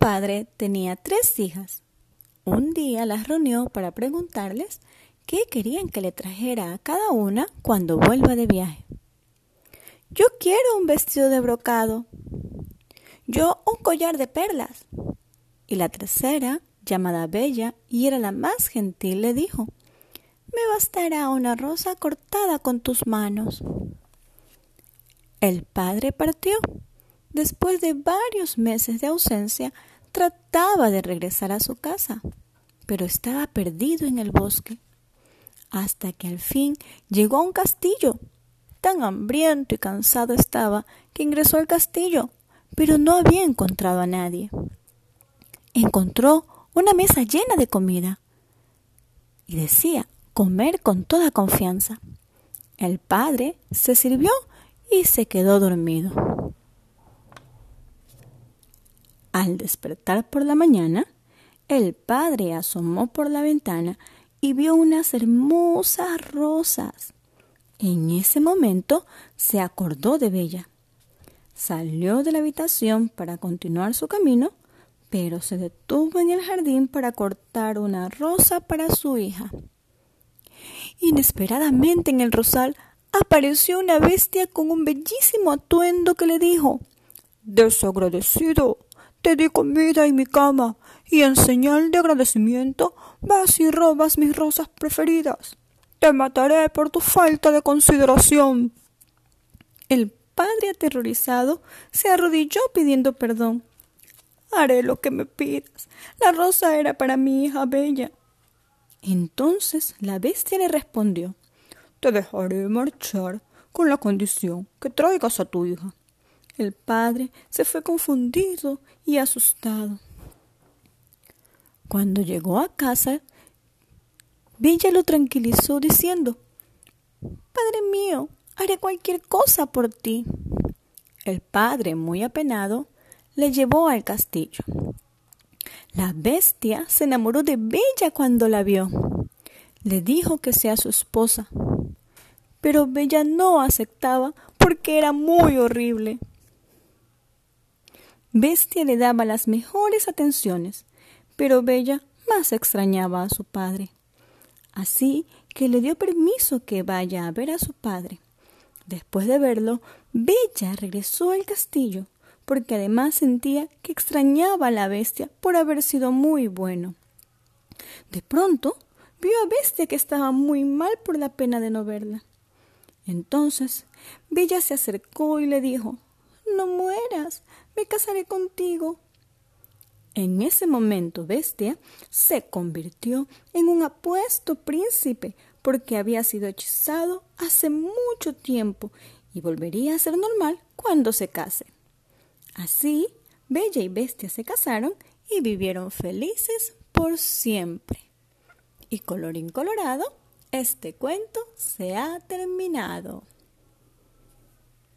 padre tenía tres hijas. Un día las reunió para preguntarles qué querían que le trajera a cada una cuando vuelva de viaje. Yo quiero un vestido de brocado. Yo un collar de perlas. Y la tercera, llamada Bella, y era la más gentil, le dijo, Me bastará una rosa cortada con tus manos. El padre partió. Después de varios meses de ausencia, trataba de regresar a su casa, pero estaba perdido en el bosque, hasta que al fin llegó a un castillo. Tan hambriento y cansado estaba que ingresó al castillo, pero no había encontrado a nadie. Encontró una mesa llena de comida y decía comer con toda confianza. El padre se sirvió y se quedó dormido. Al despertar por la mañana, el padre asomó por la ventana y vio unas hermosas rosas. En ese momento se acordó de Bella. Salió de la habitación para continuar su camino, pero se detuvo en el jardín para cortar una rosa para su hija. Inesperadamente en el rosal apareció una bestia con un bellísimo atuendo que le dijo Desagradecido, te di comida y mi cama, y en señal de agradecimiento vas y robas mis rosas preferidas. Te mataré por tu falta de consideración. El padre aterrorizado se arrodilló pidiendo perdón. Haré lo que me pidas. La rosa era para mi hija bella. Entonces la bestia le respondió te dejaré marchar con la condición que traigas a tu hija. El padre se fue confundido y asustado. Cuando llegó a casa, Bella lo tranquilizó diciendo Padre mío, haré cualquier cosa por ti. El padre, muy apenado, le llevó al castillo. La bestia se enamoró de Bella cuando la vio. Le dijo que sea su esposa, pero Bella no aceptaba porque era muy horrible. Bestia le daba las mejores atenciones, pero Bella más extrañaba a su padre. Así que le dio permiso que vaya a ver a su padre. Después de verlo, Bella regresó al castillo, porque además sentía que extrañaba a la bestia por haber sido muy bueno. De pronto vio a Bestia que estaba muy mal por la pena de no verla. Entonces Bella se acercó y le dijo No mueras, me casaré contigo. En ese momento Bestia se convirtió en un apuesto príncipe porque había sido hechizado hace mucho tiempo y volvería a ser normal cuando se case. Así, Bella y Bestia se casaron y vivieron felices por siempre. Y colorín colorado, este cuento se ha terminado.